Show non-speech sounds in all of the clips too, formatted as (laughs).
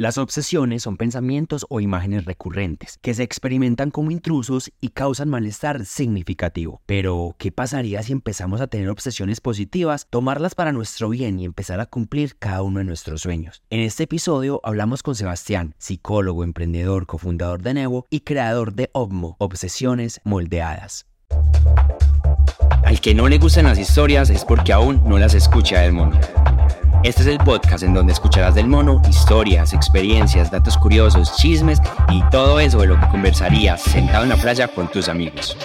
Las obsesiones son pensamientos o imágenes recurrentes que se experimentan como intrusos y causan malestar significativo. Pero, ¿qué pasaría si empezamos a tener obsesiones positivas, tomarlas para nuestro bien y empezar a cumplir cada uno de nuestros sueños? En este episodio hablamos con Sebastián, psicólogo, emprendedor, cofundador de Nevo y creador de OVMO, Obsesiones Moldeadas. Al que no le gustan las historias es porque aún no las escucha del mono. Este es el podcast en donde escucharás del mono historias, experiencias, datos curiosos, chismes y todo eso de lo que conversarías sentado en la playa con tus amigos.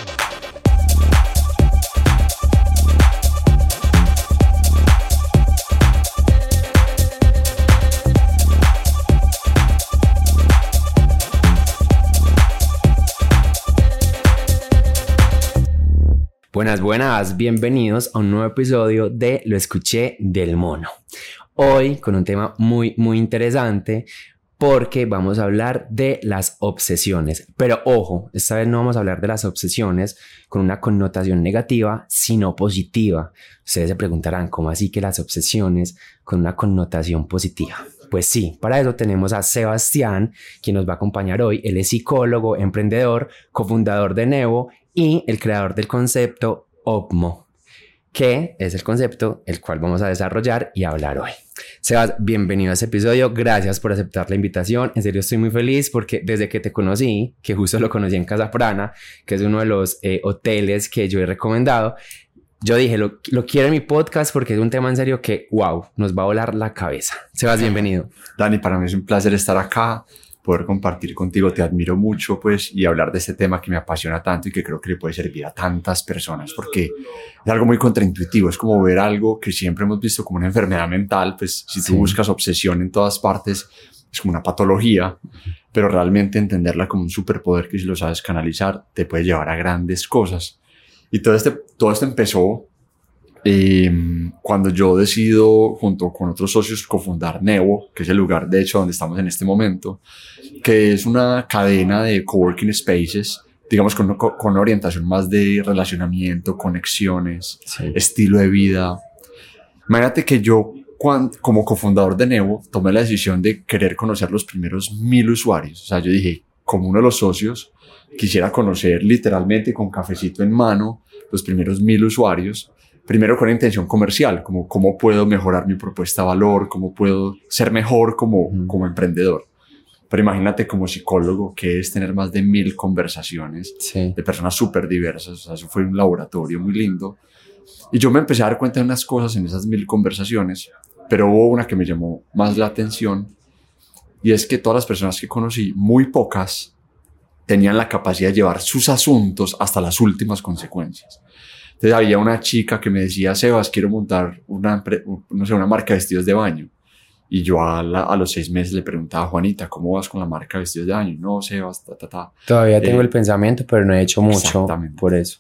Buenas, buenas, bienvenidos a un nuevo episodio de Lo escuché del mono. Hoy con un tema muy, muy interesante porque vamos a hablar de las obsesiones. Pero ojo, esta vez no vamos a hablar de las obsesiones con una connotación negativa, sino positiva. Ustedes se preguntarán, ¿cómo así que las obsesiones con una connotación positiva? Pues sí, para eso tenemos a Sebastián, quien nos va a acompañar hoy. Él es psicólogo, emprendedor, cofundador de Nevo y el creador del concepto OPMO, que es el concepto el cual vamos a desarrollar y hablar hoy. Sebas, bienvenido a este episodio, gracias por aceptar la invitación, en serio estoy muy feliz porque desde que te conocí, que justo lo conocí en Casa Prana, que es uno de los eh, hoteles que yo he recomendado, yo dije, lo, lo, quiero en mi podcast porque es un tema en serio que, wow, nos va a volar la cabeza. Sebas, bienvenido. Dani, para mí es un placer estar acá poder compartir contigo. Te admiro mucho, pues, y hablar de este tema que me apasiona tanto y que creo que le puede servir a tantas personas, porque es algo muy contraintuitivo. Es como ver algo que siempre hemos visto como una enfermedad mental. Pues, si tú buscas obsesión en todas partes, es como una patología, pero realmente entenderla como un superpoder que si lo sabes canalizar, te puede llevar a grandes cosas. Y todo, este, todo esto empezó eh, cuando yo decido, junto con otros socios, cofundar Nevo, que es el lugar, de hecho, donde estamos en este momento, que es una cadena de coworking spaces, digamos, con, con orientación más de relacionamiento, conexiones, estilo de vida. Imagínate que yo, cuando, como cofundador de Nevo, tomé la decisión de querer conocer los primeros mil usuarios. O sea, yo dije, como uno de los socios, quisiera conocer literalmente con cafecito en mano los primeros mil usuarios primero con intención comercial, como cómo puedo mejorar mi propuesta de valor, cómo puedo ser mejor como, como emprendedor. Pero imagínate como psicólogo que es tener más de mil conversaciones de personas súper diversas. O sea, eso fue un laboratorio muy lindo. Y yo me empecé a dar cuenta de unas cosas en esas mil conversaciones, pero hubo una que me llamó más la atención y es que todas las personas que conocí, muy pocas, tenían la capacidad de llevar sus asuntos hasta las últimas consecuencias. Entonces había una chica que me decía, Sebas, quiero montar una, no sé, una marca de vestidos de baño. Y yo a, a, los seis meses le preguntaba a Juanita, ¿cómo vas con la marca de vestidos de baño? No, Sebas, ta, ta, ta. Todavía tengo eh, el pensamiento, pero no he hecho mucho por eso.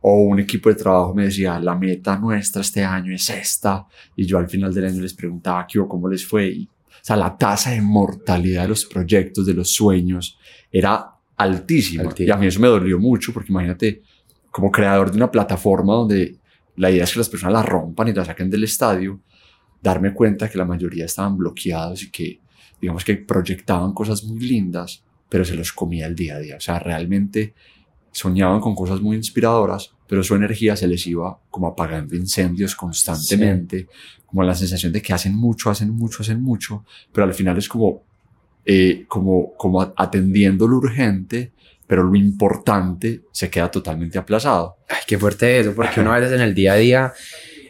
O un equipo de trabajo me decía, la meta nuestra este año es esta. Y yo al final del año les preguntaba, ¿qué, ¿cómo les fue? Y, o sea, la tasa de mortalidad de los proyectos, de los sueños, era altísima. altísima. Y a mí eso me dolió mucho, porque imagínate, como creador de una plataforma donde la idea es que las personas la rompan y la saquen del estadio, darme cuenta que la mayoría estaban bloqueados y que, digamos que proyectaban cosas muy lindas, pero se los comía el día a día. O sea, realmente soñaban con cosas muy inspiradoras, pero su energía se les iba como apagando incendios constantemente, como la sensación de que hacen mucho, hacen mucho, hacen mucho, pero al final es como, eh, como, como atendiendo lo urgente, pero lo importante se queda totalmente aplazado. Ay, qué fuerte eso, porque uno a veces en el día a día,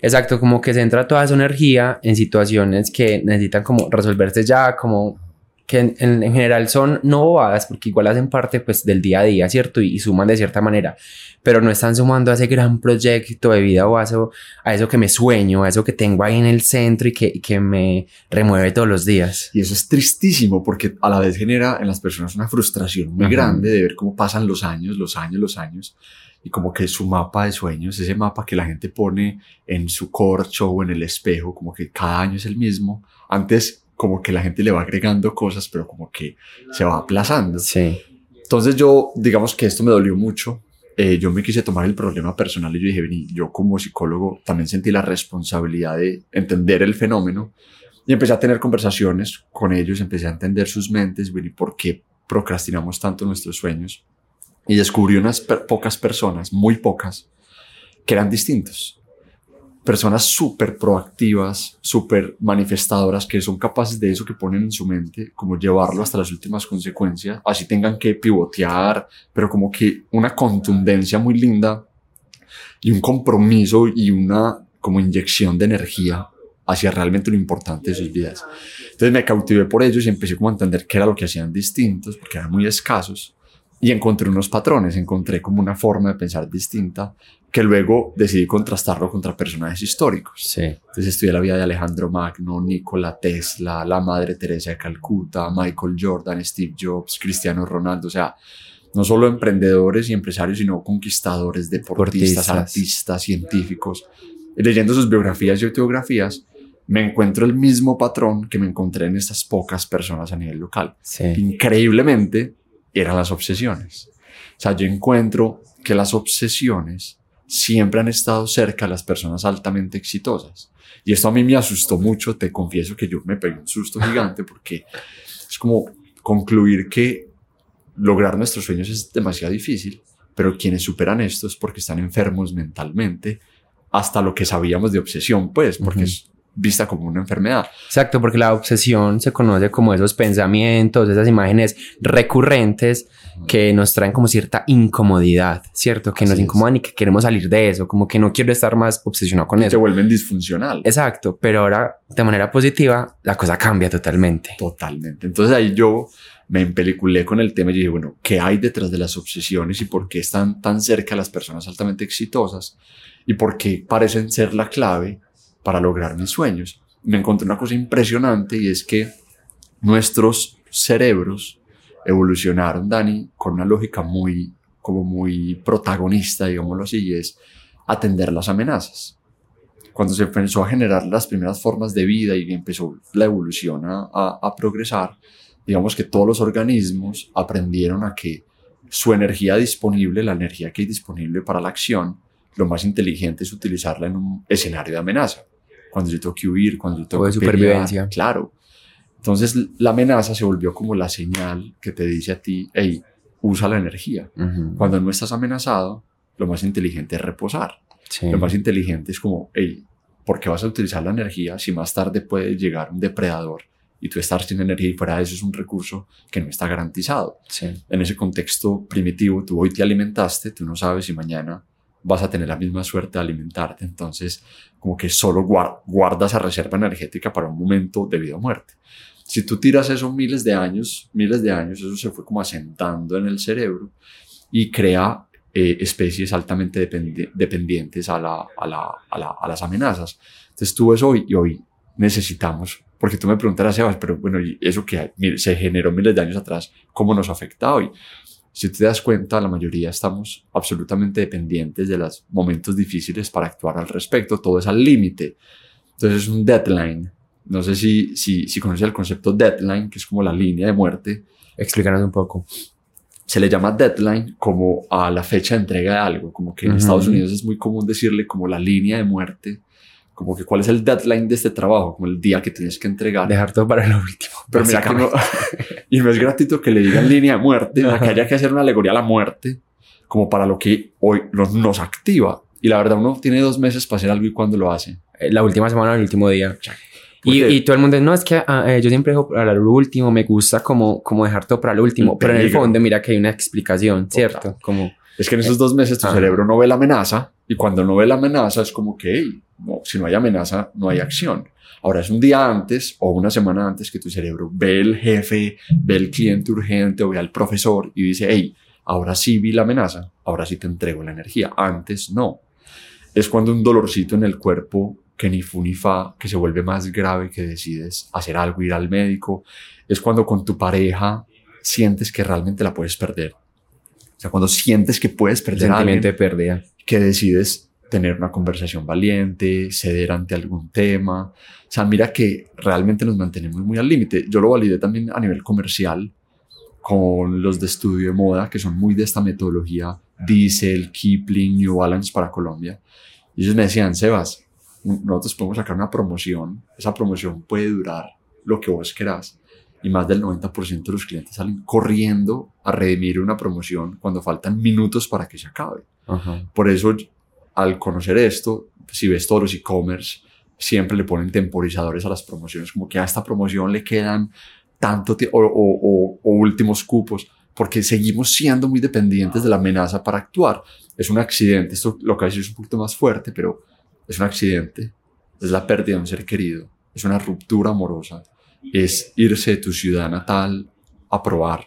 exacto, como que centra toda su energía en situaciones que necesitan como resolverse ya, como que en, general son no bobadas, porque igual hacen parte pues del día a día, ¿cierto? Y, suman de cierta manera, pero no están sumando a ese gran proyecto de vida o a eso, a eso que me sueño, a eso que tengo ahí en el centro y que, que me remueve todos los días. Y eso es tristísimo porque a la vez genera en las personas una frustración muy grande de ver cómo pasan los años, los años, los años y como que su mapa de sueños, ese mapa que la gente pone en su corcho o en el espejo, como que cada año es el mismo. Antes como que la gente le va agregando cosas, pero como que se va aplazando. Sí. Entonces yo, digamos que esto me dolió mucho. Eh, yo me quise tomar el problema personal y yo dije, vení, yo como psicólogo también sentí la responsabilidad de entender el fenómeno Y empecé a tener conversaciones con ellos, empecé a entender sus mentes, y por qué procrastinamos tanto nuestros sueños. Y descubrí unas pocas personas, muy pocas, que eran distintos. Personas súper proactivas, súper manifestadoras, que son capaces de eso que ponen en su mente, como llevarlo hasta las últimas consecuencias, así tengan que pivotear, pero como que una contundencia muy linda y un compromiso y una como inyección de energía hacia realmente lo importante de sus vidas. Entonces me cautivé por ellos y empecé como a entender qué era lo que hacían distintos, porque eran muy escasos, y encontré unos patrones, encontré como una forma de pensar distinta, que luego decidí contrastarlo contra personajes históricos. Sí. Entonces estudié la vida de Alejandro Magno, Nikola Tesla, la Madre Teresa de Calcuta, Michael Jordan, Steve Jobs, Cristiano Ronaldo, o sea, no solo emprendedores y empresarios, sino conquistadores, deportistas, artistas, científicos. Y leyendo sus biografías y autobiografías, me encuentro el mismo patrón que me encontré en estas pocas personas a nivel local. Increíblemente, eran las obsesiones. O sea, yo encuentro que las obsesiones siempre han estado cerca las personas altamente exitosas. Y esto a mí me asustó mucho, te confieso que yo me pegué un susto (laughs) gigante porque es como concluir que lograr nuestros sueños es demasiado difícil, pero quienes superan esto es porque están enfermos mentalmente, hasta lo que sabíamos de obsesión, pues, porque es vista como una enfermedad. Exacto, porque la obsesión se conoce como esos pensamientos, esas imágenes recurrentes que nos traen como cierta incomodidad, ¿cierto? Que nos incomodan y que queremos salir de eso, como que no quiero estar más obsesionado con eso. Se vuelven disfuncional. Exacto, pero ahora de manera positiva la cosa cambia totalmente. Totalmente. Entonces ahí yo me empeliculé con el tema y dije, bueno, ¿qué hay detrás de las obsesiones y por qué están tan cerca las personas altamente exitosas y por qué parecen ser la clave para lograr mis sueños. Me encontré una cosa impresionante y es que nuestros cerebros evolucionaron, Dani, con una lógica muy, como muy protagonista, digámoslo así, y es atender las amenazas. Cuando se empezó a generar las primeras formas de vida y empezó la evolución a, a progresar, digamos que todos los organismos aprendieron a que su energía disponible, la energía que hay disponible para la acción, lo más inteligente es utilizarla en un escenario de amenaza cuando yo tengo que huir, cuando yo tengo o de supervivencia. claro. Entonces la amenaza se volvió como la señal que te dice a ti, hey, usa la energía. Cuando no estás amenazado, lo más inteligente es reposar. Lo más inteligente es como, hey, ¿por qué vas a utilizar la energía si más tarde puede llegar un depredador y tú estar sin energía y fuera de eso es un recurso que no está garantizado? En ese contexto primitivo, tú hoy te alimentaste, tú no sabes si mañana vas a tener la misma suerte de alimentarte. Entonces, como que solo guardas esa reserva energética para un momento de vida o muerte. Si tú tiras eso miles de años, miles de años, eso se fue como asentando en el cerebro y crea eh, especies altamente dependientes a, la, a, la, a, las amenazas. Entonces tú ves hoy y hoy necesitamos, porque tú me preguntarás, Sebas, pero bueno, ¿y eso que se generó miles de años atrás, cómo nos afecta hoy? Si te das cuenta, la mayoría estamos absolutamente dependientes de los momentos difíciles para actuar al respecto. Todo es al límite. Entonces es un deadline. No sé si, si, si conoces el concepto deadline, que es como la línea de muerte. Explícanos un poco. Se le llama deadline como a la fecha de entrega de algo. Como que en Estados Unidos es muy común decirle como la línea de muerte como que cuál es el deadline de este trabajo, como el día que tienes que entregar. Dejar todo para lo último. Pero mira que no, (laughs) y no es gratuito que le digan línea de muerte, que haya que hacer una alegoría a la muerte, como para lo que hoy nos, nos activa. Y la verdad, uno tiene dos meses para hacer algo y cuando lo hace. Eh, la última semana, el último día. Y, y, todo el mundo, no, es que ah, eh, yo siempre dejo para lo último, me gusta como, como dejar todo para lo último, pero en el fondo mira que hay una explicación, ¿cierto? Como, es que en esos dos meses tu cerebro no ve la amenaza y cuando no ve la amenaza es como que, no, si no hay amenaza, no hay acción. Ahora es un día antes o una semana antes que tu cerebro ve el jefe, ve el cliente urgente o ve al profesor y dice, hey, ahora sí vi la amenaza, ahora sí te entrego la energía. Antes no. Es cuando un dolorcito en el cuerpo que ni fu ni fa, que se vuelve más grave, que decides hacer algo, ir al médico. Es cuando con tu pareja sientes que realmente la puedes perder. O sea, cuando sientes que puedes perder a alguien, de pérdida. que decides tener una conversación valiente, ceder ante algún tema. O sea, mira que realmente nos mantenemos muy al límite. Yo lo validé también a nivel comercial con los de estudio de moda, que son muy de esta metodología Diesel, Kipling, New Balance para Colombia. Y ellos me decían, Sebas, nosotros podemos sacar una promoción, esa promoción puede durar lo que vos querás y más del 90% de los clientes salen corriendo a redimir una promoción cuando faltan minutos para que se acabe. Por eso, al conocer esto, si ves todos los e-commerce, siempre le ponen temporizadores a las promociones, como que a esta promoción le quedan tanto tiempo o, o, últimos cupos, porque seguimos siendo muy dependientes de la amenaza para actuar. Es un accidente, esto lo que es un poquito más fuerte, pero es un accidente, es la pérdida de un ser querido, es una ruptura amorosa, es irse de tu ciudad natal a probar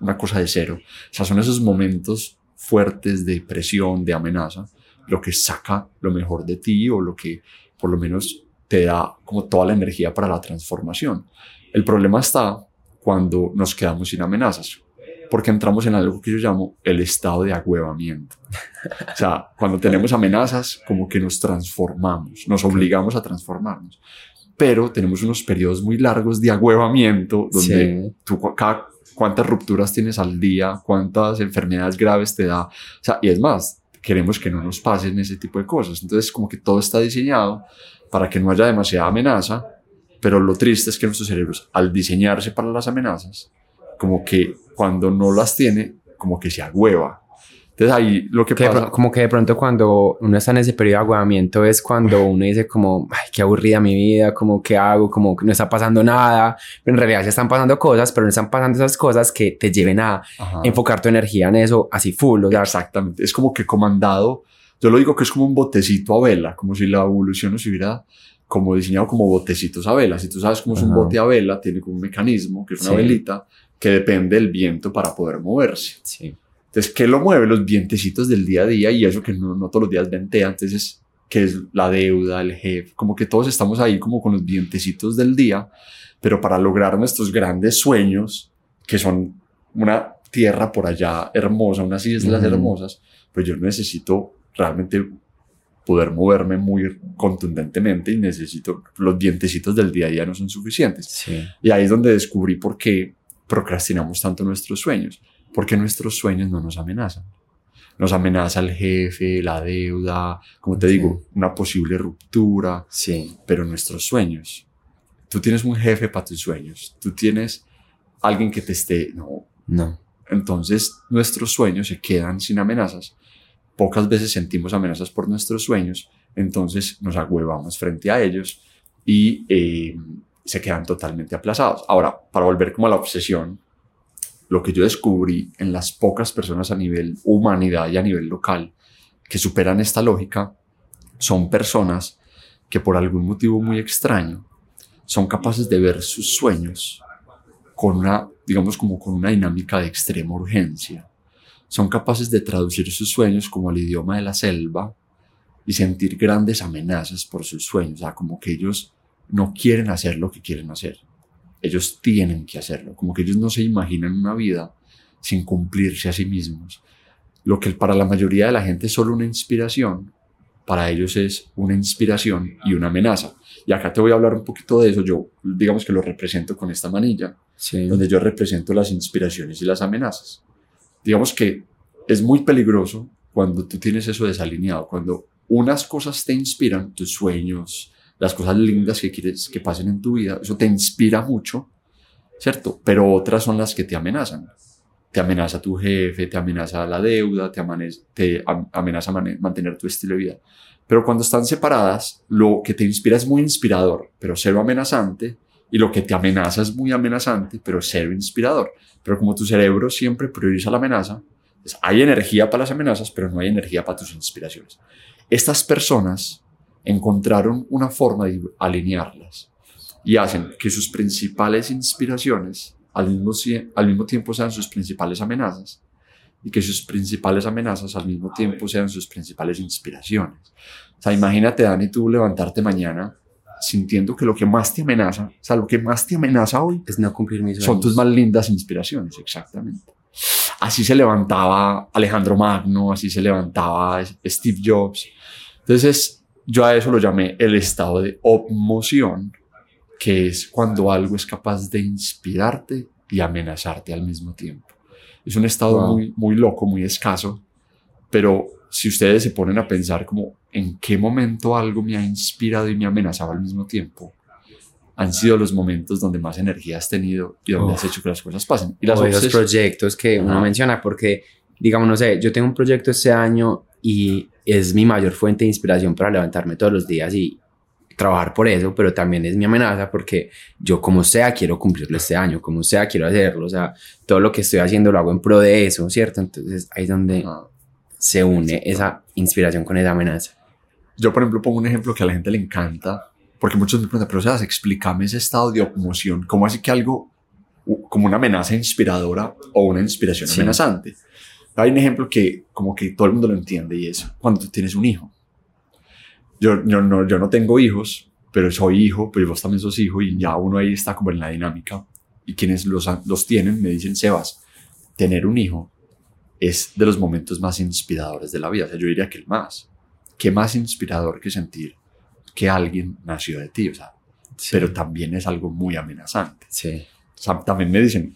una cosa de cero. O sea, son esos momentos fuertes de presión, de amenaza, lo que saca lo mejor de ti o lo que por lo menos te da como toda la energía para la transformación. El problema está cuando nos quedamos sin amenazas, porque entramos en algo que yo llamo el estado de agüevamiento. O sea, cuando tenemos amenazas, como que nos transformamos, nos obligamos a transformarnos pero tenemos unos periodos muy largos de agüevamiento donde tú cada, cuántas rupturas tienes al día, cuántas enfermedades graves te da, o sea, y es más, queremos que no nos pasen ese tipo de cosas. Entonces, como que todo está diseñado para que no haya demasiada amenaza, pero lo triste es que nuestros cerebros, al diseñarse para las amenazas, como que cuando no las tiene, como que se agüeva entonces ahí lo que, pasa... como que de pronto cuando uno está en ese periodo de agotamiento es cuando uno dice como, ay, qué aburrida mi vida, como, ¿qué hago? Como que no está pasando nada. Pero en realidad se están pasando cosas, pero no están pasando esas cosas que te lleven a enfocar tu energía en eso así full. O Exactamente. Es como que comandado, yo lo digo que es como un botecito a vela, como si la evolución nos hubiera como diseñado como botecitos a vela. Si tú sabes cómo es un bote a vela, tiene como un mecanismo, que es una velita, que depende del viento para poder moverse. Sí. Entonces, ¿qué lo mueve? Los vientecitos del día a día y eso que no, no todos los días ventea. Entonces, ¿qué es la deuda, el jefe? Como que todos estamos ahí como con los vientecitos del día, pero para lograr nuestros grandes sueños, que son una tierra por allá hermosa, unas islas hermosas, pues yo necesito realmente poder moverme muy contundentemente y necesito, los vientecitos del día a día no son suficientes. Y ahí es donde descubrí por qué procrastinamos tanto nuestros sueños porque nuestros sueños no nos amenazan. Nos amenaza el jefe, la deuda, como te digo, una posible ruptura, sí. pero nuestros sueños. Tú tienes un jefe para tus sueños, tú tienes alguien que te esté, no, no. Entonces nuestros sueños se quedan sin amenazas. Pocas veces sentimos amenazas por nuestros sueños, entonces nos agüevamos frente a ellos y eh, se quedan totalmente aplazados. Ahora, para volver como a la obsesión, lo que yo descubrí en las pocas personas a nivel humanidad y a nivel local que superan esta lógica son personas que por algún motivo muy extraño son capaces de ver sus sueños con una, digamos como con una dinámica de extrema urgencia. Son capaces de traducir sus sueños como al idioma de la selva y sentir grandes amenazas por sus sueños, o sea, como que ellos no quieren hacer lo que quieren hacer ellos tienen que hacerlo, como que ellos no se imaginan una vida sin cumplirse a sí mismos. Lo que para la mayoría de la gente es solo una inspiración, para ellos es una inspiración y una amenaza. Y acá te voy a hablar un poquito de eso. Yo, digamos que lo represento con esta manilla, donde yo represento las inspiraciones y las amenazas. Digamos que es muy peligroso cuando tú tienes eso desalineado, cuando unas cosas te inspiran, tus sueños, las cosas lindas que quieres que pasen en tu vida, eso te inspira mucho, ¿cierto? Pero otras son las que te amenazan. Te amenaza tu jefe, te amenaza la deuda, te, te amenaza mantener tu estilo de vida. Pero cuando están separadas, lo que te inspira es muy inspirador, pero cero amenazante, y lo que te amenaza es muy amenazante, pero cero inspirador. Pero como tu cerebro siempre prioriza la amenaza, hay energía para las amenazas, pero no hay energía para tus inspiraciones. Estas personas encontraron una forma de alinearlas y hacen que sus principales inspiraciones al mismo, al mismo tiempo sean sus principales amenazas y que sus principales amenazas al mismo tiempo sean sus principales inspiraciones. O sea, imagínate, Dani, tú levantarte mañana sintiendo que lo que más te amenaza, o sea, lo que más te amenaza hoy es no cumplir mis sueños. Son tus más lindas inspiraciones, exactamente. Así se levantaba Alejandro Magno, así se levantaba Steve Jobs. Entonces, yo a eso lo llamé el estado de obmoción, que es cuando algo es capaz de inspirarte y amenazarte al mismo tiempo. Es un estado muy, muy loco, muy escaso, pero si ustedes se ponen a pensar como en qué momento algo me ha inspirado y me ha amenazado al mismo tiempo, han sido los momentos donde más energía has tenido y donde has hecho que las cosas pasen. Y las los proyectos que uno menciona, porque, digamos, no sé, yo tengo un proyecto este año y es mi mayor fuente de inspiración para levantarme todos los días y trabajar por eso, pero también es mi amenaza porque yo como sea quiero cumplirlo este año, como sea quiero hacerlo, o sea, todo lo que estoy haciendo lo hago en pro de eso, ¿cierto? Entonces ahí es donde se une esa inspiración con esa amenaza. Yo, por ejemplo, pongo un ejemplo que a la gente le encanta, porque muchos me preguntan, pero sea, explícame ese estado de emoción, ¿cómo así que algo como una amenaza inspiradora o una inspiración amenazante? Hay un ejemplo que como que todo el mundo lo entiende y es cuando tú tienes un hijo yo, no, yo no tengo hijos, pero soy hijo, pero vos también sos hijo y ya uno ahí está como en la dinámica. Y quienes los, los tienen me dicen, Sebas, tener un hijo es de los momentos más inspiradores de la vida. O sea, yo diría que el más. ¿Qué más inspirador que sentir que alguien nació de ti? O sea, pero también es algo muy amenazante. Sí. O sea, también me dicen,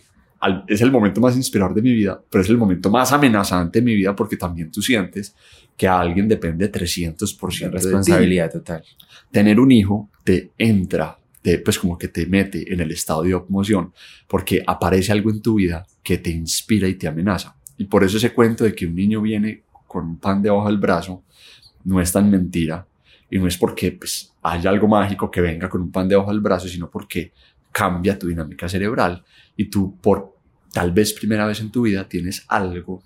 es el momento más inspirador de mi vida, pero es el momento más amenazante de mi vida porque también tú sientes que a alguien depende 300% de responsabilidad total. Tener un hijo te entra, te, pues como que te mete en el estado de emoción porque aparece algo en tu vida que te inspira y te amenaza. Y por eso ese cuento de que un niño viene con un pan debajo del brazo no es tan mentira y no es porque pues, haya algo mágico que venga con un pan debajo del brazo, sino porque cambia tu dinámica cerebral y tú por tal vez primera vez en tu vida tienes algo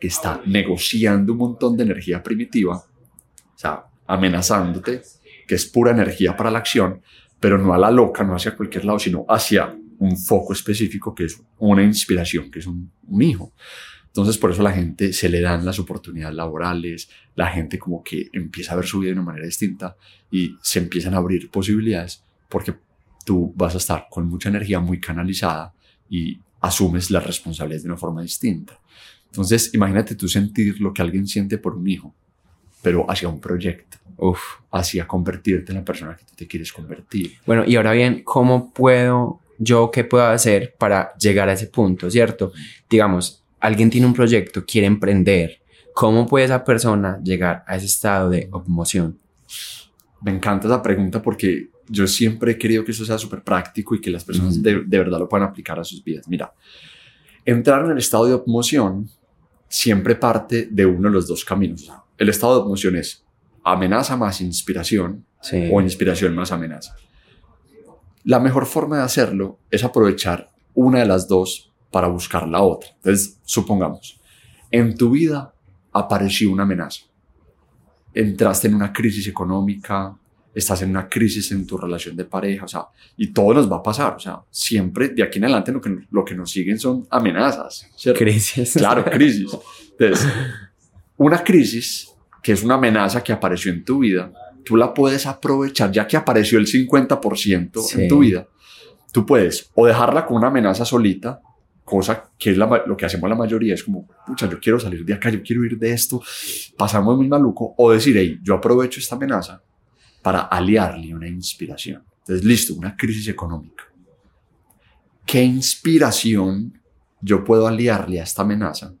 que está negociando un montón de energía primitiva, o sea, amenazándote, que es pura energía para la acción, pero no a la loca, no hacia cualquier lado, sino hacia un foco específico que es una inspiración, que es un, hijo. Entonces, por eso la gente se le dan las oportunidades laborales, la gente como que empieza a ver su vida de una manera distinta y se empiezan a abrir posibilidades porque tú vas a estar con mucha energía muy canalizada y asumes las responsabilidades de una forma distinta. Entonces, imagínate tú sentir lo que alguien siente por un hijo, pero hacia un proyecto, Uf. hacia convertirte en la persona que tú te quieres convertir. Bueno, y ahora bien, ¿cómo puedo, yo qué puedo hacer para llegar a ese punto, cierto? Digamos, alguien tiene un proyecto, quiere emprender, ¿cómo puede esa persona llegar a ese estado de emoción? Me encanta esa pregunta porque yo siempre he querido que eso sea súper práctico y que las personas de, verdad lo puedan aplicar a sus vidas. Mira, entrar en el estado de emoción siempre parte de uno de los dos caminos. El estado de emoción es amenaza más inspiración o inspiración más amenaza. La mejor forma de hacerlo es aprovechar una de las dos para buscar la otra. Entonces, supongamos, en tu vida apareció una amenaza. Entraste en una crisis económica, estás en una crisis en tu relación de pareja, o sea, y todo nos va a pasar, o sea, siempre de aquí en adelante lo que, lo que nos siguen son amenazas, ¿cierto? Crisis. Claro, (laughs) crisis. Entonces, una crisis que es una amenaza que apareció en tu vida, tú la puedes aprovechar ya que apareció el 50% en tu vida. Tú puedes o dejarla con una amenaza solita, cosa que es lo que hacemos la mayoría, es como, pucha, yo quiero salir de acá, yo quiero ir de esto, pasamos muy maluco, o decir, hey, yo aprovecho esta amenaza para aliarle una inspiración. Entonces, listo, una crisis económica. ¿Qué inspiración yo puedo aliarle a esta amenaza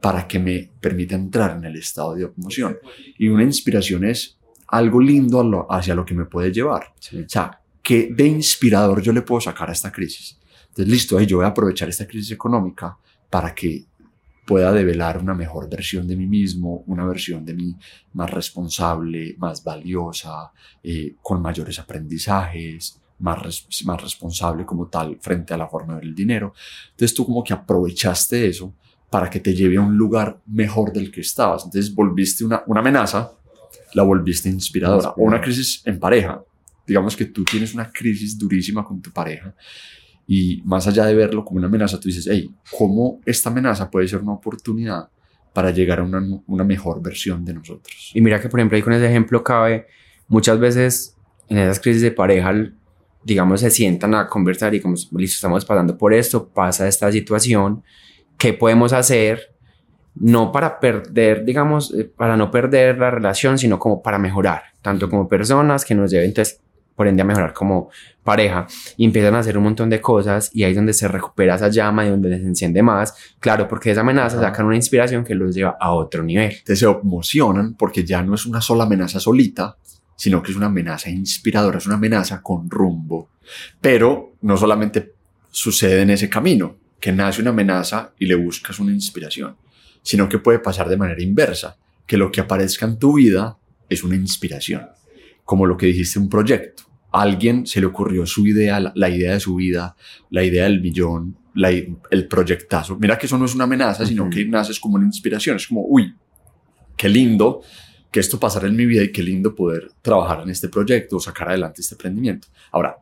para que me permita entrar en el estado de emoción? Y una inspiración es algo lindo hacia lo que me puede llevar. O sea, ¿qué de inspirador yo le puedo sacar a esta crisis? Entonces, listo, yo voy a aprovechar esta crisis económica para que pueda develar una mejor versión de mí mismo, una versión de mí más responsable, más valiosa, eh, con mayores aprendizajes, más, más responsable como tal frente a la forma del dinero. Entonces tú como que aprovechaste eso para que te lleve a un lugar mejor del que estabas. Entonces volviste una, una amenaza, la volviste inspiradora. O una crisis en pareja. Digamos que tú tienes una crisis durísima con tu pareja y más allá de verlo como una amenaza, tú dices, hey, ¿cómo esta amenaza puede ser una oportunidad para llegar a una, una mejor versión de nosotros? Y mira que, por ejemplo, ahí con ese ejemplo cabe, muchas veces en esas crisis de pareja, digamos, se sientan a conversar y como, listo, estamos pasando por esto, pasa esta situación, ¿qué podemos hacer? No para perder, digamos, eh, para no perder la relación, sino como para mejorar, tanto como personas que nos lleven. Entonces, por ende a mejorar como pareja y empiezan a hacer un montón de cosas y ahí es donde se recupera esa llama y donde se enciende más, claro, porque esa amenaza sacan una inspiración que los lleva a otro nivel. Entonces se emocionan porque ya no es una sola amenaza solita, sino que es una amenaza inspiradora, es una amenaza con rumbo. Pero no solamente sucede en ese camino, que nace una amenaza y le buscas una inspiración, sino que puede pasar de manera inversa, que lo que aparezca en tu vida es una inspiración, como lo que dijiste, un proyecto. A alguien se le ocurrió su idea, la, idea de su vida, la idea del millón, el proyectazo. Mira que eso no es una amenaza, sino que naces como una inspiración. Es como, uy, qué lindo que esto pasara en mi vida y qué lindo poder trabajar en este proyecto o sacar adelante este emprendimiento. Ahora,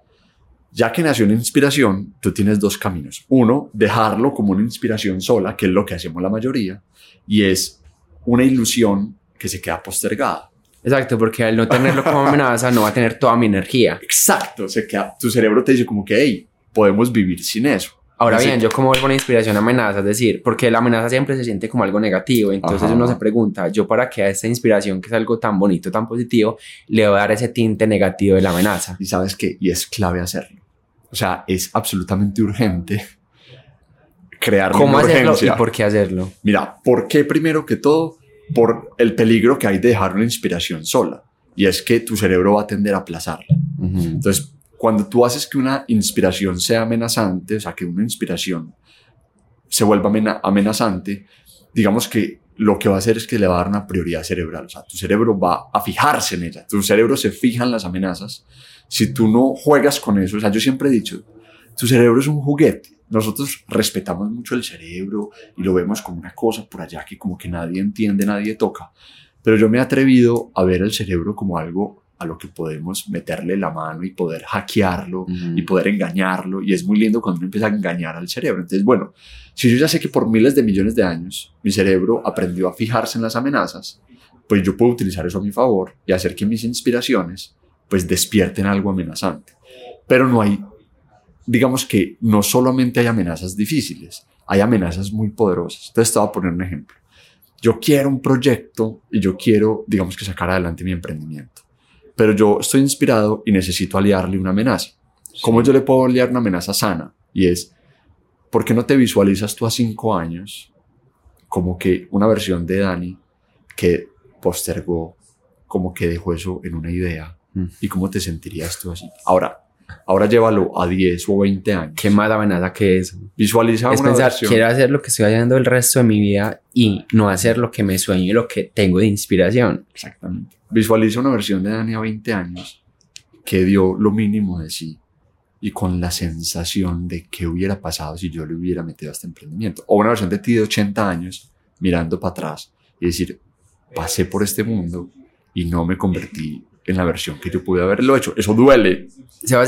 ya que nació una inspiración, tú tienes dos caminos. Uno, dejarlo como una inspiración sola, que es lo que hacemos la mayoría, y es una ilusión que se queda postergada. Exacto, porque al no tenerlo como amenaza no va a tener toda mi energía. (laughs) Exacto, se queda, tu cerebro te dice como que, hey, podemos vivir sin eso. Ahora bien, yo como vuelvo una inspiración a amenaza, es decir, porque la amenaza siempre se siente como algo negativo, entonces uno se pregunta, yo para qué a esta inspiración que es algo tan bonito, tan positivo, le voy a dar ese tinte negativo de la amenaza. Y sabes que, y es clave hacerlo. O sea, es absolutamente urgente crear ¿Cómo hacerlo y por qué hacerlo? Mira, ¿por qué primero que todo? Por el peligro que hay de dejar una inspiración sola. Y es que tu cerebro va a tender a aplazarla. Entonces, cuando tú haces que una inspiración sea amenazante, o sea, que una inspiración se vuelva amenazante, digamos que lo que va a hacer es que le va a dar una prioridad cerebral. O sea, tu cerebro va a fijarse en ella. Tu cerebro se fija en las amenazas. Si tú no juegas con eso, o sea, yo siempre he dicho, tu cerebro es un juguete. Nosotros respetamos mucho el cerebro y lo vemos como una cosa por allá que como que nadie entiende, nadie toca. Pero yo me he atrevido a ver el cerebro como algo a lo que podemos meterle la mano y poder hackearlo y poder engañarlo. Y es muy lindo cuando uno empieza a engañar al cerebro. Entonces, bueno, si yo ya sé que por miles de millones de años mi cerebro aprendió a fijarse en las amenazas, pues yo puedo utilizar eso a mi favor y hacer que mis inspiraciones pues despierten algo amenazante. Pero no hay, digamos que no solamente hay amenazas difíciles, hay amenazas muy poderosas. Entonces te voy a poner un ejemplo. Yo quiero un proyecto y yo quiero, digamos que sacar adelante mi emprendimiento pero yo estoy inspirado y necesito aliarle una amenaza. ¿Cómo yo le puedo aliar una amenaza sana? Y es, ¿por qué no te visualizas tú a cinco años como que una versión de Dani que postergó, como que dejó eso en una idea? Mm. ¿Y cómo te sentirías tú así? Ahora, ahora llévalo a 10 o 20 años. Qué mala amenaza que es. Visualiza es una pensar, quiero hacer lo que estoy haciendo el resto de mi vida y no hacer lo que me sueño y lo que tengo de inspiración. Exactamente. Visualiza una versión de Dani a 20 años que dio lo mínimo de sí y con la sensación de qué hubiera pasado si yo le hubiera metido a este emprendimiento. O una versión de ti de 80 años mirando para atrás y decir, pasé por este mundo y no me convertí en la versión que yo pude haberlo hecho. Eso duele.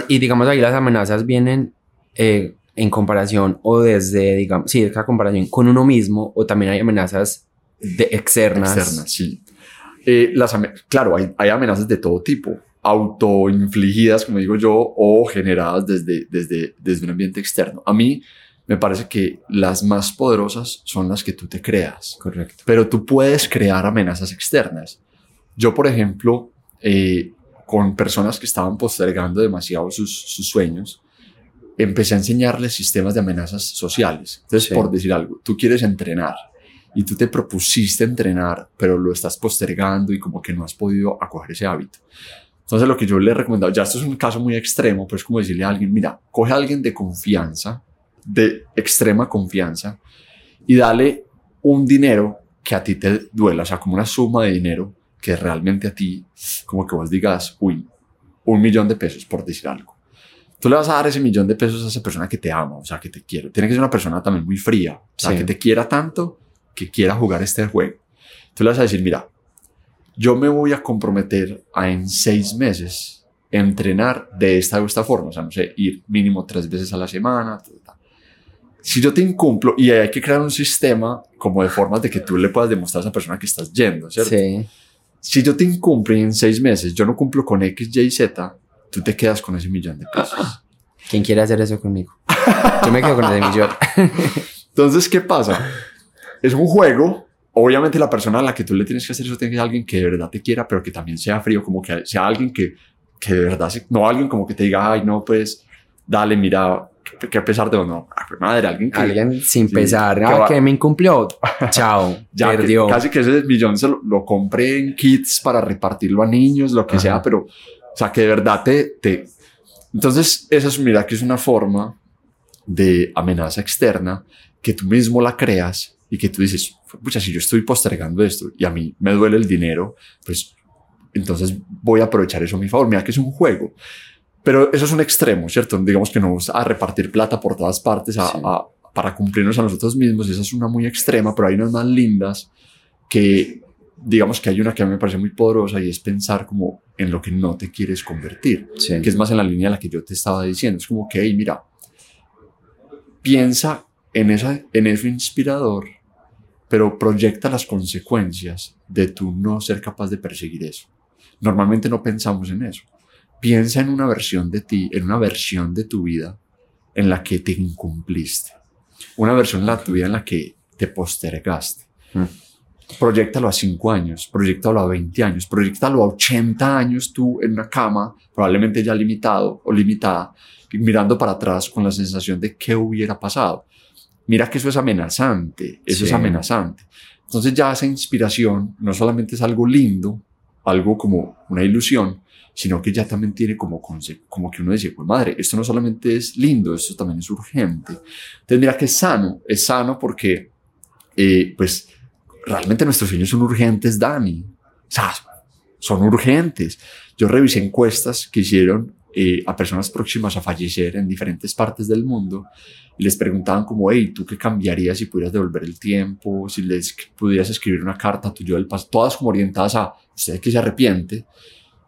Y digamos ahí las amenazas vienen eh, en comparación o desde, digamos, sí, esa comparación con uno mismo o también hay amenazas de externas. Externas, sí. Eh, las, claro, hay, hay, amenazas de todo tipo, autoinfligidas, como digo yo, o generadas desde, desde, desde un ambiente externo. A mí me parece que las más poderosas son las que tú te creas. Correcto. Pero tú puedes crear amenazas externas. Yo, por ejemplo, eh, con personas que estaban postergando demasiado sus, sus, sueños, empecé a enseñarles sistemas de amenazas sociales. Entonces, por decir algo, tú quieres entrenar y tú te propusiste entrenar, pero lo estás postergando y como que no has podido acoger ese hábito. Entonces lo que yo le he recomendado, ya esto es un caso muy extremo, pero es como decirle a alguien, mira, coge a alguien de confianza, de extrema confianza, y dale un dinero que a ti te duela, o sea, como una suma de dinero que realmente a ti, como que vos digas, uy, un millón de pesos, por decir algo. Tú le vas a dar ese millón de pesos a esa persona que te ama, o sea, que te quiere. Tiene que ser una persona también muy fría, o sea, que te quiera tanto que quiera jugar este juego. Tú le vas a decir, mira, yo me voy a comprometer a en seis meses entrenar de esta o esta forma, o sea, no sé, ir mínimo tres veces a la semana. Si yo te incumplo, y hay que crear un sistema como de formas de que tú le puedas demostrar a esa persona que estás yendo, ¿cierto? Sí. Si yo te incumplo y en seis meses yo no cumplo con X, Y, Z, tú te quedas con ese millón de pesos. (laughs) ¿Quién quiere hacer eso conmigo? Yo me quedo con ese millón. (laughs) Entonces, ¿qué pasa? es un juego. Obviamente la persona a la que tú le tienes que hacer eso tiene que ser alguien que de verdad te quiera, pero que también sea frío, como que sea alguien que que de verdad, no alguien como que te diga, ay, no, pues, dale, mira, que, a pesar de no, madre, alguien que... Alguien sin pesar, que, ah, que me incumplió, (laughs) chao, ya perdió. casi que ese millón se lo, compré en kits para repartirlo a niños, lo que sea, pero, o sea, que de verdad te, te... Entonces, esa es, mira, que es una forma de amenaza externa que tú mismo la creas y que tú dices, pucha, si yo estoy postergando esto y a mí me duele el dinero, pues entonces voy a aprovechar eso a mi favor. Mira que es un juego. Pero eso es un extremo, ¿cierto? Digamos que no a repartir plata por todas partes a, para cumplirnos a nosotros mismos. Esa es una muy extrema, pero hay unas más lindas que, digamos que hay una que a mí me parece muy poderosa y es pensar como en lo que no te quieres convertir, que es más en la línea de la que yo te estaba diciendo. Es como que, hey, mira, piensa en, esa, en eso inspirador, pero proyecta las consecuencias de tu no ser capaz de perseguir eso. Normalmente no pensamos en eso. Piensa en una versión de ti, en una versión de tu vida en la que te incumpliste. Una versión de la tu vida en la que te postergaste. Mm. Proyectalo a 5 años, proyectalo a 20 años, proyectalo a 80 años tú en una cama, probablemente ya limitado o limitada, mirando para atrás con la sensación de qué hubiera pasado. Mira que eso es amenazante, eso es amenazante. Entonces ya esa inspiración no solamente es algo lindo, algo como una ilusión, sino que ya también tiene como, como que uno dice, pues madre, esto no solamente es lindo, esto también es urgente. Entonces mira que es sano, es sano porque eh, pues realmente nuestros sueños son urgentes, Dani. O sea, son urgentes. Yo revisé encuestas que hicieron eh, a personas próximas a fallecer en diferentes partes del mundo y les preguntaban como, hey, ¿tú qué cambiarías si pudieras devolver el tiempo? Si les pudieras escribir una carta a tu yo del pasado, todas como orientadas a usted que se arrepiente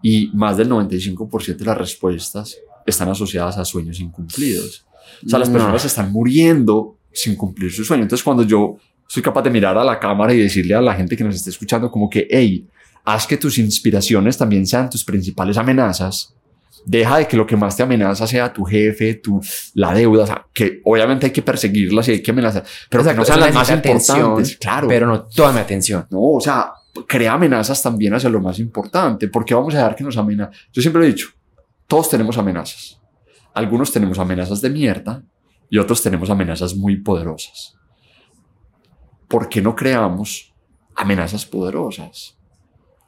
y más del 95% de las respuestas están asociadas a sueños incumplidos. O sea, las personas están muriendo sin cumplir su sueño. Entonces, cuando yo soy capaz de mirar a la cámara y decirle a la gente que nos esté escuchando como que, hey, haz que tus inspiraciones también sean tus principales amenazas, deja de que lo que más te amenaza sea tu jefe, tu, la deuda, o sea, que obviamente hay que perseguirlas y hay que amenazar, pero que no sean las más importantes, claro. Pero no toda mi atención. No, o sea, crea amenazas también hacia lo más importante, porque vamos a dejar que nos amenaza. Yo siempre he dicho, todos tenemos amenazas. Algunos tenemos amenazas de mierda y otros tenemos amenazas muy poderosas. ¿Por qué no creamos amenazas poderosas?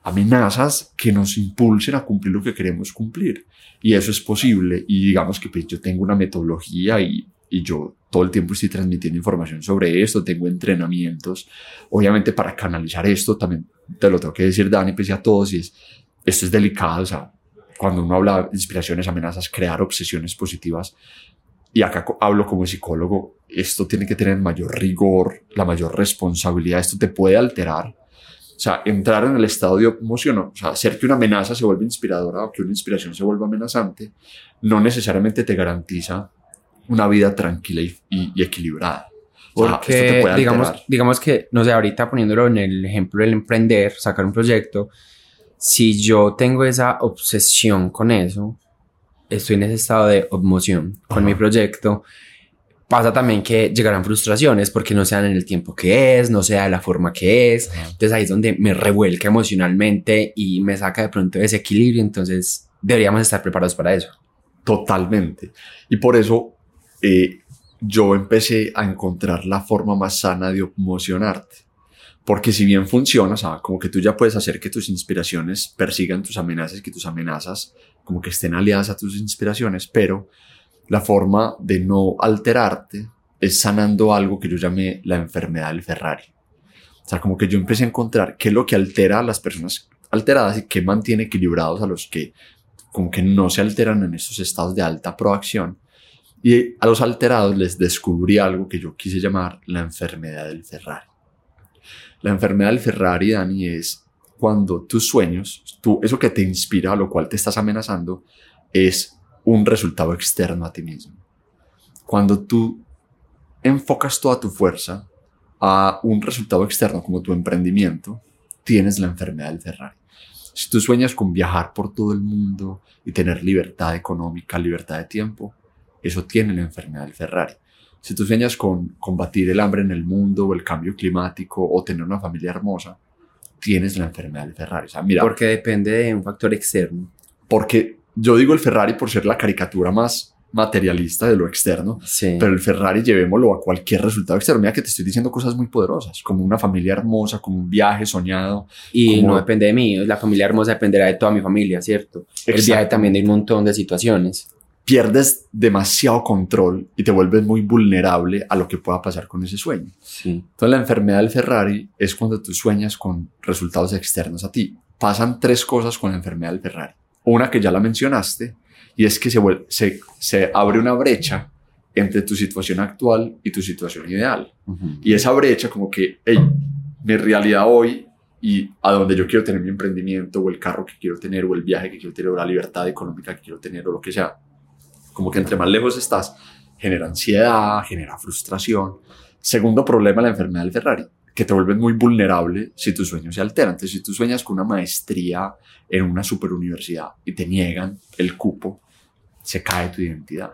Amenazas que nos impulsen a cumplir lo que queremos cumplir. Y eso es posible. Y digamos que pues, yo tengo una metodología y, y yo todo el tiempo estoy transmitiendo información sobre esto, tengo entrenamientos, obviamente para canalizar esto, también te lo tengo que decir, Dani, pues a todos, y es, esto es delicado, o sea, cuando uno habla de inspiraciones, amenazas, crear obsesiones positivas, y acá hablo como psicólogo, esto tiene que tener mayor rigor, la mayor responsabilidad, esto te puede alterar, o sea, entrar en el estado de emoción, o sea, hacer que una amenaza se vuelva inspiradora o que una inspiración se vuelva amenazante, no necesariamente te garantiza una vida tranquila y, equilibrada. Porque, digamos, digamos que, no sé, ahorita poniéndolo en el ejemplo del emprender, sacar un proyecto, si yo tengo esa obsesión con eso, estoy en ese estado de emoción con mi proyecto, pasa también que llegarán frustraciones porque no sean en el tiempo que es, no sea de la forma que es. Entonces ahí es donde me revuelca emocionalmente y me saca de pronto ese equilibrio. Entonces deberíamos estar preparados para eso. Totalmente. Y por eso eh, yo empecé a encontrar la forma más sana de emocionarte. Porque si bien funciona, o sea, como que tú ya puedes hacer que tus inspiraciones persigan tus amenazas, que tus amenazas como que estén aliadas a tus inspiraciones, pero la forma de no alterarte es sanando algo que yo llamé la enfermedad del Ferrari. O sea, como que yo empecé a encontrar qué es lo que altera a las personas alteradas y qué mantiene equilibrados a los que como que no se alteran en estos estados de alta proacción. Y a los alterados les descubrí algo que yo quise llamar la enfermedad del Ferrari. La enfermedad del Ferrari, Dani, es cuando tus sueños, tú, eso que te inspira, lo cual te estás amenazando, es un resultado externo a ti mismo. Cuando tú enfocas toda tu fuerza a un resultado externo como tu emprendimiento, tienes la enfermedad del Ferrari. Si tú sueñas con viajar por todo el mundo y tener libertad económica, libertad de tiempo, eso tiene la enfermedad del Ferrari. Si tú sueñas con combatir el hambre en el mundo o el cambio climático o tener una familia hermosa, tienes la enfermedad del Ferrari. mira, porque depende de un factor externo. Porque yo digo el Ferrari por ser la caricatura más materialista de lo externo, Sí. pero el Ferrari llevémoslo a cualquier resultado externo. Mira que te estoy diciendo cosas muy poderosas, como una familia hermosa, como un viaje soñado. y como- no depende de mí, la familia hermosa dependerá de toda mi familia, ¿cierto? El viaje también de un montón de situaciones. Pierdes demasiado control y te vuelves muy vulnerable a lo que pueda pasar con ese sueño. Sí. Entonces la enfermedad del Ferrari es cuando tú sueñas con resultados externos a ti. Pasan tres cosas con la enfermedad del Ferrari. Una que ya la mencionaste y es que se, se, se abre una brecha entre tu situación actual y tu situación ideal. Y esa brecha como que, hey, mi realidad hoy y a donde yo quiero tener mi emprendimiento o el carro que quiero tener o el viaje que quiero tener o la libertad económica que quiero tener o lo que sea, como que entre más lejos estás, genera ansiedad, genera frustración. Segundo problema, la enfermedad del Ferrari, que te vuelves muy vulnerable si tu sueño se altera. Entonces, si tú sueñas con una maestría en una superuniversidad y te niegan el cupo, se cae tu identidad.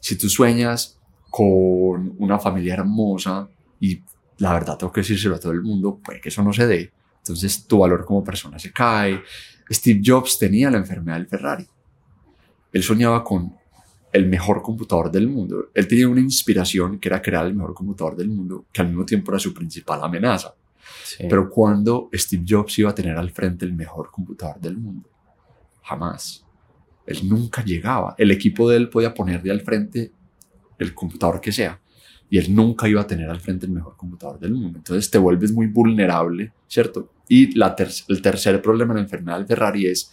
Si tú sueñas con una familia hermosa y la verdad tengo que decírselo a todo el mundo, puede que eso no se dé. Entonces tu valor como persona se cae. Steve Jobs tenía la enfermedad del Ferrari. Él soñaba con el mejor computador del mundo. Él tenía una inspiración que era crear el mejor computador del mundo, que al mismo tiempo era su principal amenaza. Sí. Pero cuando Steve Jobs iba a tener al frente el mejor computador del mundo, jamás. Él nunca llegaba. El equipo de él podía ponerle al frente el computador que sea y él nunca iba a tener al frente el mejor computador del mundo. Entonces te vuelves muy vulnerable, ¿cierto? Y la ter- el tercer problema en la enfermedad del Ferrari es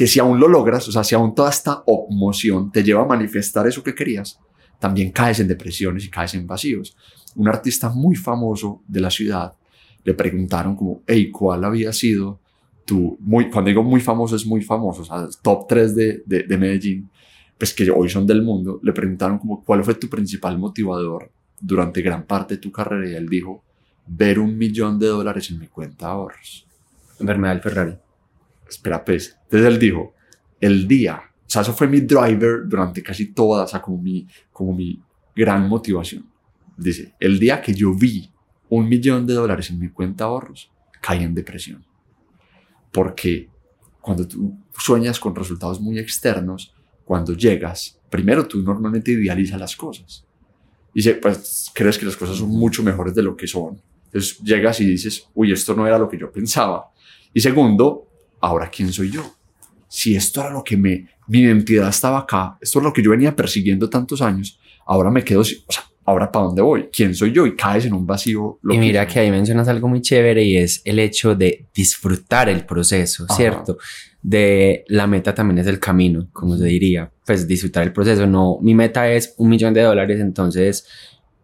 que si aún lo logras, o sea, si aún toda esta emoción te lleva a manifestar eso que querías, también caes en depresiones y caes en vacíos. Un artista muy famoso de la ciudad le preguntaron como, hey, ¿cuál había sido tu, muy, cuando digo muy famoso es muy famoso, o sea, top 3 de, de, de Medellín, pues que hoy son del mundo, le preguntaron como, ¿cuál fue tu principal motivador durante gran parte de tu carrera? Y él dijo, ver un millón de dólares en mi cuenta de ahorros. Enfermedad del Ferrari. Espera, pues. Entonces él dijo, el día, o sea, eso fue mi driver durante casi toda, o sea, como mi, como mi gran motivación. Dice, el día que yo vi un millón de dólares en mi cuenta de ahorros, caí en depresión. Porque cuando tú sueñas con resultados muy externos, cuando llegas, primero tú normalmente idealizas las cosas. Y se- pues crees que las cosas son mucho mejores de lo que son. Entonces llegas y dices, uy, esto no era lo que yo pensaba. Y segundo, ahora quién soy yo. Si esto era lo que me, mi identidad estaba acá, esto es lo que yo venía persiguiendo tantos años, ahora me quedo, o sea, ahora para dónde voy, quién soy yo y caes en un vacío. y mira loquísimo. que ahí mencionas algo muy chévere y es el hecho de disfrutar el proceso, Ajá. ¿cierto? De la meta también es el camino, como se diría. Pues disfrutar el proceso. No, mi meta es un millón de dólares, entonces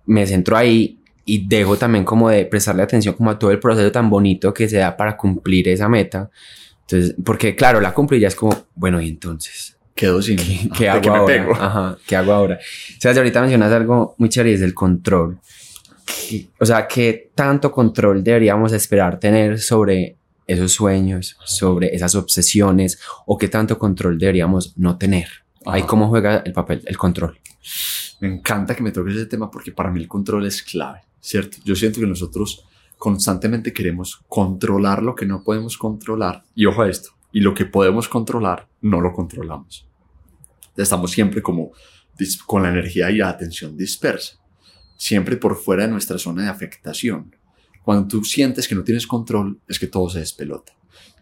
me centro ahí y dejo también como de prestarle atención como a todo el proceso tan bonito que se da para cumplir esa meta. Entonces, porque claro, la cumplo y ya es como, bueno, y entonces, quedo sin. ¿Qué, (laughs) qué ¿de hago ahora? pego? Ajá, ¿qué hago ahora? O sea, ahorita mencionas algo muy chévere es el control. ¿Qué- O sea, ¿qué tanto control deberíamos esperar tener sobre esos sueños, sobre esas obsesiones o qué tanto control deberíamos no tener? Ahí cómo juega el papel, el control. Me encanta que me toques ese tema porque para mí el control es clave, ¿cierto? Yo siento que nosotros constantemente queremos controlar lo que no podemos controlar. Y ojo a esto, y lo que podemos controlar, no lo controlamos. Estamos siempre como con la energía y la atención dispersa, siempre por fuera de nuestra zona de afectación. Cuando tú sientes que no tienes control, es que todo se despelota.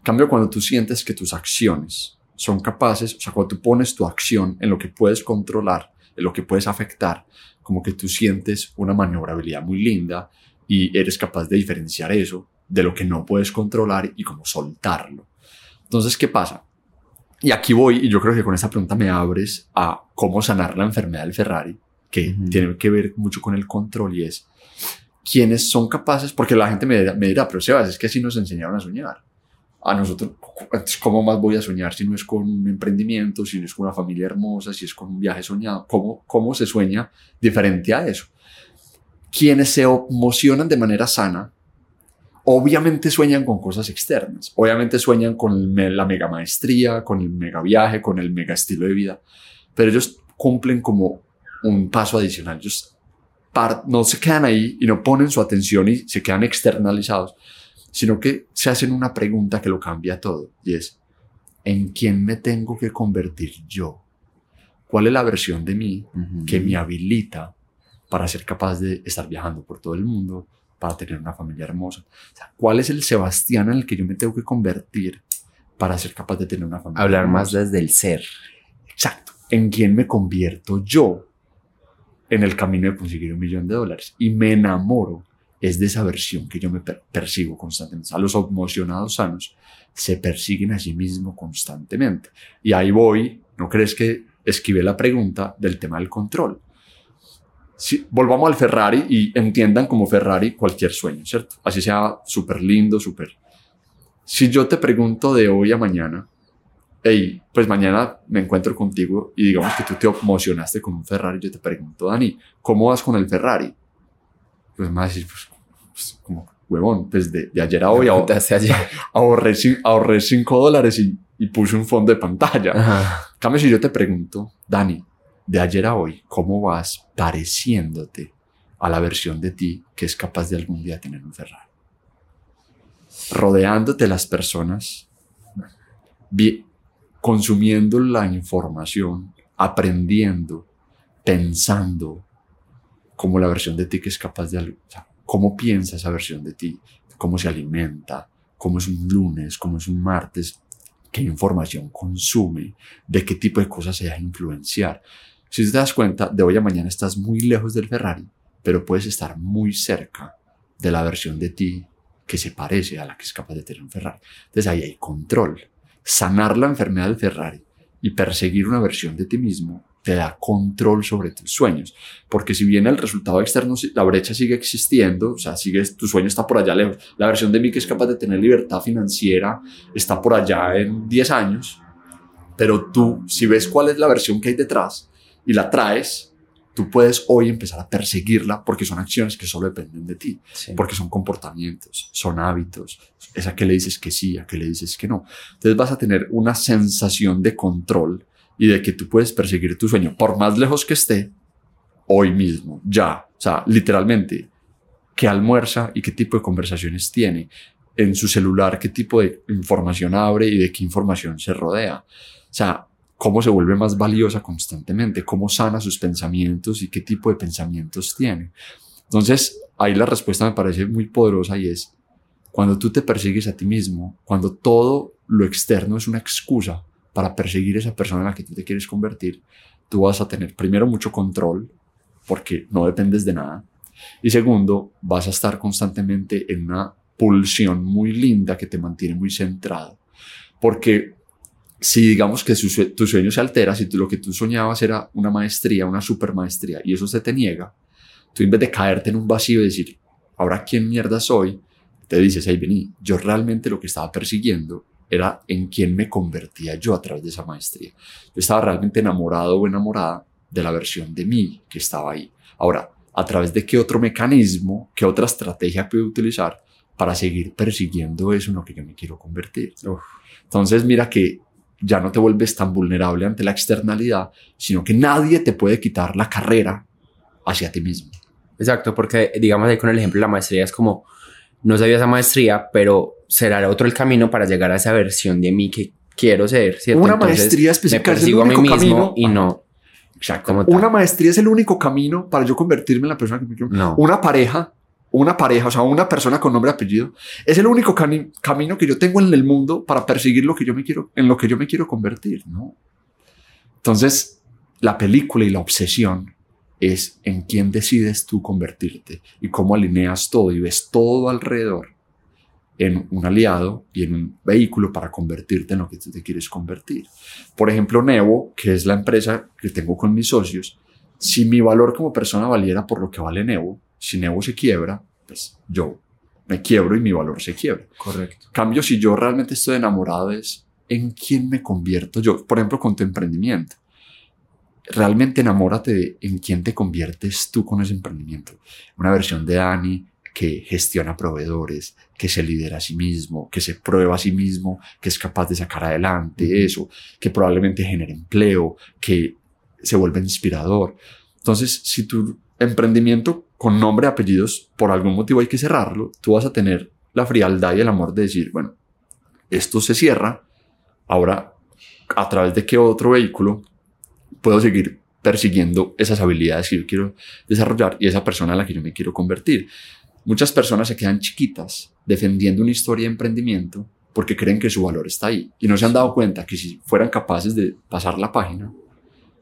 Cambio, cuando tú sientes que tus acciones son capaces, o sea, cuando tú pones tu acción en lo que puedes controlar, en lo que puedes afectar, como que tú sientes una maniobrabilidad muy linda y eres capaz de diferenciar eso de lo que no puedes controlar y como soltarlo. Entonces, ¿qué pasa? Y aquí voy, y yo creo que con esta pregunta me abres a cómo sanar la enfermedad del Ferrari, que Ujú. tiene que ver mucho con el control y es quiénes son capaces, porque la gente me dirá, me dirá pero Sebas, es que así nos enseñaron a soñar. A nosotros, ¿cómo más voy a soñar si no es con un emprendimiento, si no es con una familia hermosa, si es con un viaje soñado? ¿Cómo, cómo se sueña diferente a eso? Quienes se emocionan de manera sana, obviamente sueñan con cosas externas, obviamente sueñan con la mega maestría, con el mega viaje, con el mega estilo de vida, pero ellos cumplen como un paso adicional. Ellos no se quedan ahí y no ponen su atención y se quedan externalizados, sino que se hacen una pregunta que lo cambia todo y es, ¿en quién me tengo que convertir yo? ¿Cuál es la versión de mí que me habilita para ser capaz de estar viajando por todo el mundo, para tener una familia hermosa? ¿Cuál es el Sebastián en el que yo me tengo que convertir para ser capaz de tener una familia Hablar más desde el ser. Exacto. ¿En quién me convierto yo en el camino de conseguir un millón de dólares? Y me enamoro es de esa versión que yo me persigo constantemente. A los emocionados sanos se persiguen a sí mismos constantemente. Y ahí voy, ¿no crees que esquivé la pregunta del tema del control? Si, volvamos al Ferrari y entiendan como Ferrari cualquier sueño, ¿cierto? Así sea súper lindo, súper... Si yo te pregunto de hoy a mañana, hey, pues mañana me encuentro contigo y digamos que tú te emocionaste con un Ferrari, yo te pregunto, Dani, ¿cómo vas con el Ferrari? Pues más pues, pues, como huevón, pues de, ayer a hoy ahorré, ahorré 5 dólares y, y, puse un fondo de pantalla. Cambio si yo te pregunto, Dani, de ayer a hoy, ¿cómo vas pareciéndote a la versión de ti que es capaz de algún día tener un Ferrari? Rodeándote las personas, consumiendo la información, aprendiendo, pensando como la versión de ti que es capaz de cómo piensa esa versión de ti, cómo se alimenta, cómo es un lunes, cómo es un martes, qué información consume, de qué tipo de cosas se deja influenciar. Si te das cuenta, de hoy a mañana estás muy lejos del Ferrari, pero puedes estar muy cerca de la versión de ti que se parece a la que es capaz de tener un Ferrari. Entonces ahí hay control. Sanar la enfermedad del Ferrari y perseguir una versión de ti mismo te da control sobre tus sueños. Porque si bien el resultado externo, la brecha sigue existiendo, o sea, sigue, tu sueño está por allá lejos, la versión de mí que es capaz de tener libertad financiera está por allá en 10 años, pero tú, si ves cuál es la versión que hay detrás y la traes, tú puedes hoy empezar a perseguirla porque son acciones que solo dependen de ti, porque son comportamientos, son hábitos, es a que le dices que sí, a que le dices que no. Entonces vas a tener una sensación de control y de que tú puedes perseguir tu sueño por más lejos que esté hoy mismo, ya, o sea, literalmente, qué almuerza y qué tipo de conversaciones tiene en su celular, qué tipo de información abre y de qué información se rodea. O sea, cómo se vuelve más valiosa constantemente, cómo sana sus pensamientos y qué tipo de pensamientos tiene. Entonces, ahí la respuesta me parece muy poderosa y es, cuando tú te persigues a ti mismo, cuando todo lo externo es una excusa para perseguir esa persona en la que tú te quieres convertir, tú vas a tener primero mucho control porque no dependes de nada. Y segundo, vas a estar constantemente en una pulsión muy linda que te mantiene muy centrado. Porque si digamos que tu sueño se altera, si lo que tú soñabas era una maestría, una super maestría, y eso se te niega, tú en vez de caerte en un vacío y decir, ahora quién mierda soy, te dices, hey, vení, yo realmente lo que estaba persiguiendo era en quién me convertía yo a través de esa maestría. Yo estaba realmente enamorado o enamorada de la versión de mí que estaba ahí. Ahora, ¿a través de qué otro mecanismo, qué otra estrategia puedo utilizar para seguir persiguiendo eso en lo que yo me quiero convertir? Entonces, mira que ya no te vuelves tan vulnerable ante la externalidad, sino que nadie te puede quitar la carrera hacia ti mismo. Exacto, porque digamos ahí con el ejemplo de la maestría es como, no sabía esa maestría, pero será otro el camino para llegar a esa versión de mí que quiero ser, ¿cierto? Una maestría específica me persigo a mí mismo y no. Exacto. Una maestría es el único camino para yo convertirme en la persona que me quiero. No. Una pareja, una pareja, o sea, una persona con nombre y apellido, es el único camino que yo tengo en el mundo para perseguir lo que yo me quiero, en lo que yo me quiero convertir, ¿no? Entonces, la película y la obsesión es en quién decides tú convertirte y cómo alineas todo y ves todo alrededor en un aliado y en un vehículo para convertirte en lo que tú te quieres convertir. Por ejemplo, Nevo, que es la empresa que tengo con mis socios, si mi valor como persona valiera por lo que vale Nevo, si Nevo se quiebra, pues yo me quiebro y mi valor se quiebra. Correcto. Cambio, si yo realmente estoy enamorado es en quién me convierto yo. Por ejemplo, con tu emprendimiento realmente enamórate de en quién te conviertes tú con ese emprendimiento. Una versión de Dani que gestiona proveedores, que se lidera a sí mismo, que se prueba a sí mismo, que es capaz de sacar adelante eso, que probablemente genere empleo, que se vuelve inspirador. Entonces, si tu emprendimiento con nombre apellidos, por algún motivo hay que cerrarlo, tú vas a tener la frialdad y el amor de decir, bueno, esto se cierra, ahora a través de qué otro vehículo puedo seguir persiguiendo esas habilidades que yo quiero desarrollar y esa persona a la que yo me quiero convertir. Muchas personas se quedan chiquitas defendiendo una historia de emprendimiento porque creen que su valor está ahí y no se han dado cuenta que si fueran capaces de pasar la página,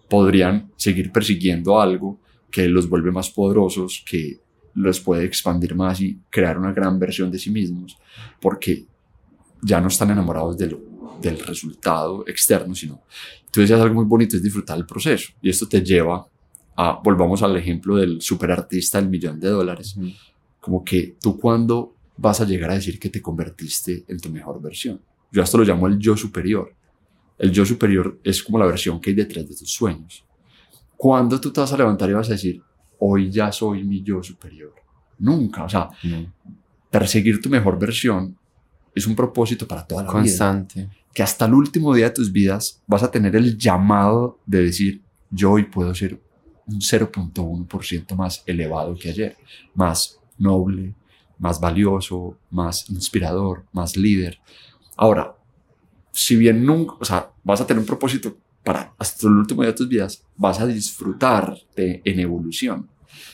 podrían seguir persiguiendo algo que los vuelve más poderosos, que los puede expandir más y crear una gran versión de sí mismos, porque ya no están enamorados de lo, del resultado externo, sino tú decías algo muy bonito, es disfrutar el proceso. Y esto te lleva a, volvamos al ejemplo del superartista del millón de dólares, como que tú cuando vas a llegar a decir que te convertiste en tu mejor versión. Yo esto lo llamo el yo superior. El yo superior es como la versión que hay detrás de tus sueños. ¿Cuándo tú te vas a levantar y vas a decir, hoy ya soy mi yo superior? Nunca. O sea, perseguir tu mejor versión es un propósito para toda la Constante. vida. Que hasta el último día de tus vidas vas a tener el llamado de decir, yo hoy puedo ser un 0.1% más elevado que ayer, más noble, más valioso, más inspirador, más líder. Ahora, si bien nunca, o sea, vas a tener un propósito para hasta el último día de tus vidas, vas a disfrutar de, en evolución.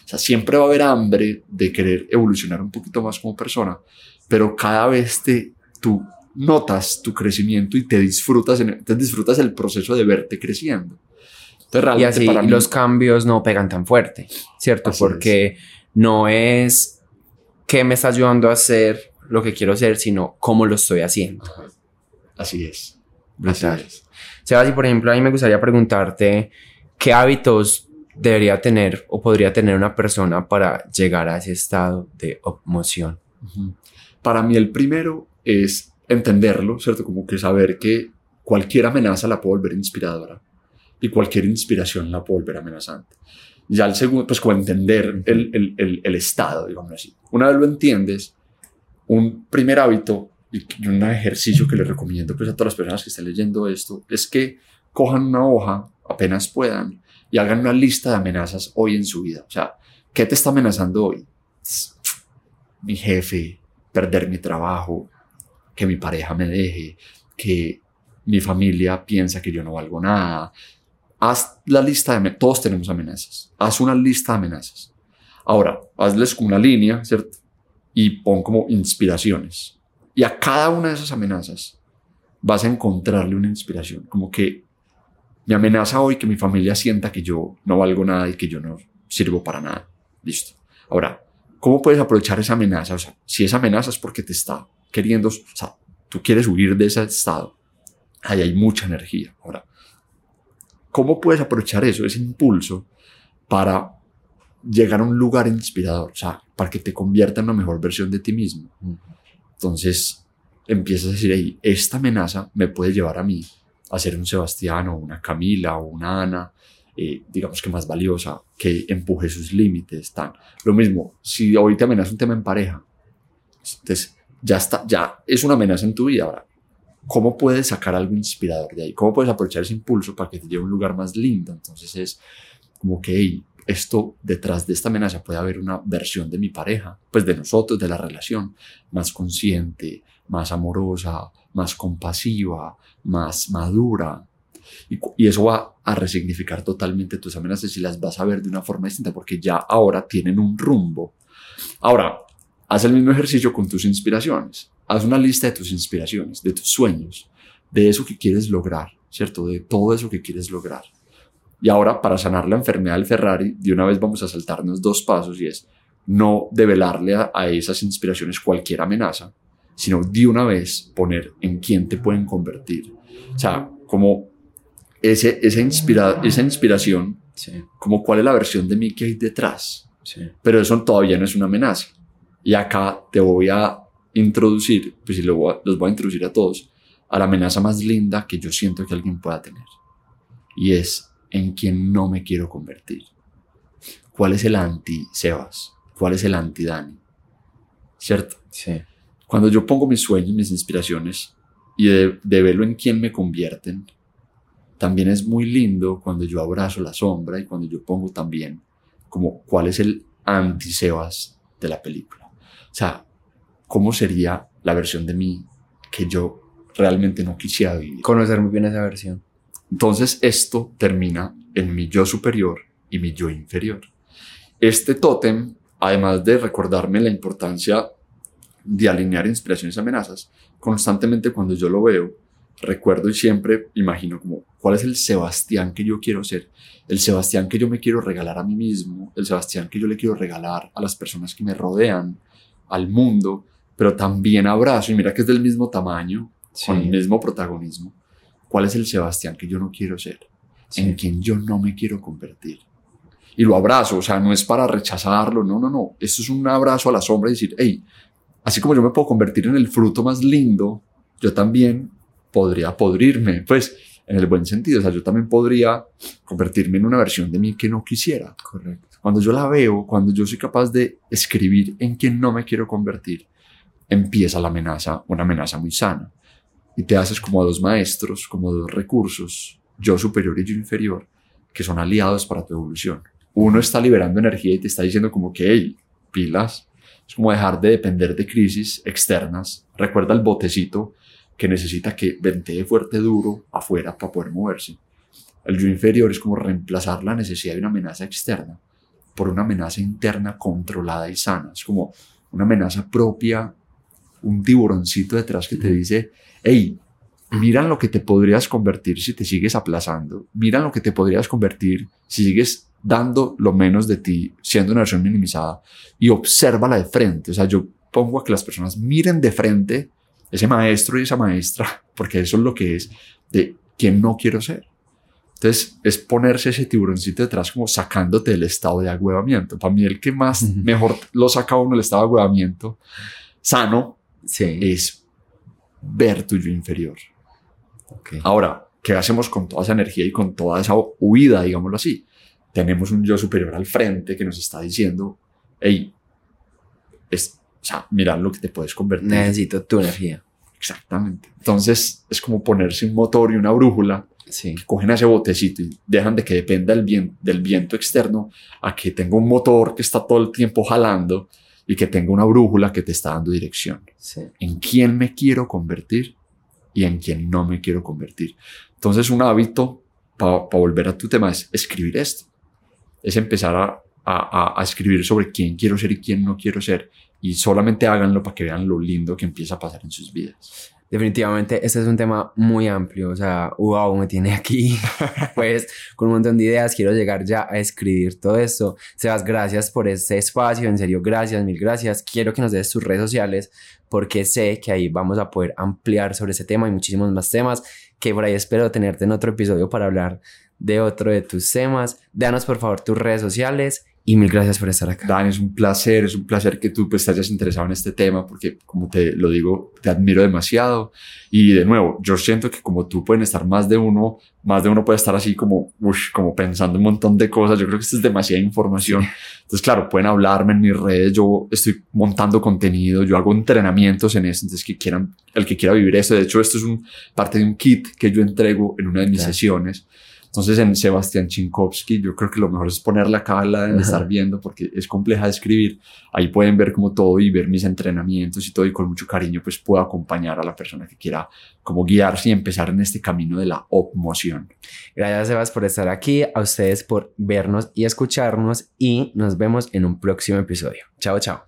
O sea, siempre va a haber hambre de querer evolucionar un poquito más como persona, pero cada vez te, tú notas tu crecimiento y te disfrutas, en, te disfrutas el proceso de verte creciendo. Entonces, y así para los cambios no pegan tan fuerte, ¿cierto? Porque no es qué me está ayudando a hacer lo que quiero hacer, sino cómo lo estoy haciendo. Así es. Así es. Sebas, y por ejemplo, a mí me gustaría preguntarte qué hábitos debería tener o podría tener una persona para llegar a ese estado de emoción. Para mí el primero es entenderlo, ¿cierto? Como que saber que cualquier amenaza la puede volver inspiradora y cualquier inspiración la puede volver amenazante. Ya el segundo, pues como entender el, el, el, estado, digamos así. Una vez lo entiendes, un primer hábito y un ejercicio que les recomiendo pues a todas las personas que estén leyendo esto es que cojan una hoja apenas puedan y hagan una lista de amenazas hoy en su vida. O sea, ¿qué te está amenazando hoy? (sniffs) Mi jefe, perder mi trabajo, que mi pareja me deje, que mi familia piensa que yo no valgo nada, haz la lista de todos tenemos amenazas. Haz una lista de amenazas. Ahora, hazles una línea, ¿cierto? Y pon como inspiraciones. Y a cada una de esas amenazas vas a encontrarle una inspiración. Como que me amenaza hoy que mi familia sienta que yo no valgo nada y que yo no sirvo para nada. Listo. Ahora, ¿cómo puedes aprovechar esa amenaza? O sea, si esa amenaza es porque te está queriendo, o sea, tú quieres huir de ese estado, ahí hay mucha energía. Ahora, ¿Cómo puedes aprovechar eso, ese impulso, para llegar a un lugar inspirador? O sea, para que te convierta en la mejor versión de ti mismo. Entonces, empiezas a decir, ahí, esta amenaza me puede llevar a mí a ser un Sebastián o una Camila o una Ana, eh, digamos que más valiosa, que empuje sus límites. Tan. Lo mismo, si hoy te amenaza un tema en pareja, entonces ya está, ya es una amenaza en tu vida. Ahora, ¿cómo puedes sacar algo inspirador de ahí? ¿Cómo puedes aprovechar ese impulso para que te lleve a un lugar más lindo? Entonces es como que esto detrás de esta amenaza puede haber una versión de mi pareja, pues de nosotros, de la relación, más consciente, más amorosa, más compasiva, más madura. Y, y, eso va a resignificar totalmente tus amenazas y las vas a ver de una forma distinta porque ya ahora tienen un rumbo. Ahora, haz el mismo ejercicio con tus inspiraciones haz una lista de tus inspiraciones, de tus sueños, de eso que quieres lograr, ¿cierto? De todo eso que quieres lograr. Y ahora, para sanar la enfermedad del Ferrari, de una vez vamos a saltarnos dos pasos y es no develarle a, esas inspiraciones cualquier amenaza, sino de una vez poner en quién te pueden convertir. O sea, como ese, esa, inspira, esa inspiración, como cuál es la versión de mí que hay detrás. Pero eso todavía no es una amenaza. Y acá te voy a introducir, pues si los voy a introducir a todos, a la amenaza más linda que yo siento que alguien pueda tener. Y es en quien no me quiero convertir. ¿Cuál es el anti-Sebas? ¿Cuál es el anti-Dani? ¿Cierto? Sí. Cuando yo pongo mis sueños, mis inspiraciones y de, de verlo en quien me convierten, también es muy lindo cuando yo abrazo la sombra y cuando yo pongo también como cuál es el anti-Sebas de la película. O sea, cómo sería la versión de mí que yo realmente no quisiera vivir. Conocer muy bien esa versión. Entonces esto termina en mi yo superior y mi yo inferior. Este tótem, además de recordarme la importancia de alinear inspiraciones y amenazas, constantemente cuando yo lo veo, recuerdo y siempre imagino como cuál es el Sebastián que yo quiero ser, el Sebastián que yo me quiero regalar a mí mismo, el Sebastián que yo le quiero regalar a las personas que me rodean, al mundo, pero también abrazo, y mira que es del mismo tamaño, con el mismo protagonismo, cuál es el Sebastián que yo no quiero ser, en quien yo no me quiero convertir. Y lo abrazo, o sea, no es para rechazarlo, no, no, no, esto es un abrazo a la sombra y decir, hey, así como yo me puedo convertir en el fruto más lindo, yo también podría podrirme, pues en el buen sentido, o sea, yo también podría convertirme en una versión de mí que no quisiera. Correcto. Cuando yo la veo, cuando yo soy capaz de escribir en quien no me quiero convertir, empieza la amenaza, una amenaza muy sana. Y te haces como a dos maestros, como dos recursos, yo superior y yo inferior, que son aliados para tu evolución. Uno está liberando energía y te está diciendo como que, hey, pilas, es como dejar de depender de crisis externas. Recuerda el botecito que necesita que ventee fuerte duro afuera para poder moverse. El yo inferior es como reemplazar la necesidad de una amenaza externa por una amenaza interna controlada y sana. Es como una amenaza propia, un tiburoncito detrás que te dice, hey, mira lo que te podrías convertir si te sigues aplazando, mira lo que te podrías convertir si sigues dando lo menos de ti, siendo una versión minimizada, y obsérvala de frente. O sea, yo pongo a que las personas miren de frente ese maestro y esa maestra, (laughs) porque eso es lo que es de quién no quiero ser. Entonces es ponerse ese tiburoncito detrás como sacándote del estado de agüevamiento. Para mí el que más mejor lo saca uno el estado de agüevamiento sano es ver tu yo inferior. Ahora, ¿qué hacemos con toda esa energía y con toda esa huida, digámoslo así? Tenemos un yo superior al frente que nos está diciendo, hey, es, o sea, mira lo que te puedes convertir. Necesito tu energía. Exactamente. Entonces es como ponerse un motor y una brújula. Sí. Que cogen ese botecito y dejan de que dependa del, viento, del viento externo a que tenga un motor que está todo el tiempo jalando y que tenga una brújula que te está dando dirección. Sí. En quién me quiero convertir y en quién no me quiero convertir. Entonces un hábito, para volver a tu tema, es escribir esto. Es empezar a, a, a escribir sobre quién quiero ser y quién no quiero ser y solamente háganlo para que vean lo lindo que empieza a pasar en sus vidas. Definitivamente, este es un tema muy amplio, o sea, wow, me tiene aquí, (laughs) pues, con un montón de ideas, quiero llegar ya a escribir todo esto. Sebas, gracias por este espacio, en serio, gracias, mil gracias. Quiero que nos des tus redes sociales, porque sé que ahí vamos a poder ampliar sobre ese tema y muchísimos más temas, que por ahí espero tenerte en otro episodio para hablar de otro de tus temas. Danos, por favor, tus redes sociales y mil gracias por estar acá. Dan, es un placer, es un placer que tú pues te hayas interesado en este tema porque como te lo digo, te admiro demasiado. Y de nuevo, yo siento que como tú pueden estar más de uno, más de uno puede estar así como, uff, como pensando un montón de cosas, yo creo que esto es demasiada información. Entonces, claro, pueden hablarme en mis redes, yo estoy montando contenido, yo hago entrenamientos en eso, entonces que quieran, el que quiera vivir esto, de hecho esto es un, parte de un kit que yo entrego en una de mis sesiones entonces en Sebastián Chinkowski yo creo que lo mejor es ponerla acá la de estar viendo porque es compleja de escribir. Ahí pueden ver como todo y ver mis entrenamientos y todo y con mucho cariño pues puedo acompañar a la persona que quiera como guiarse y empezar en este camino de la opmoción. Gracias Sebas por estar aquí, a ustedes por vernos y escucharnos y nos vemos en un próximo episodio. Chao, chao.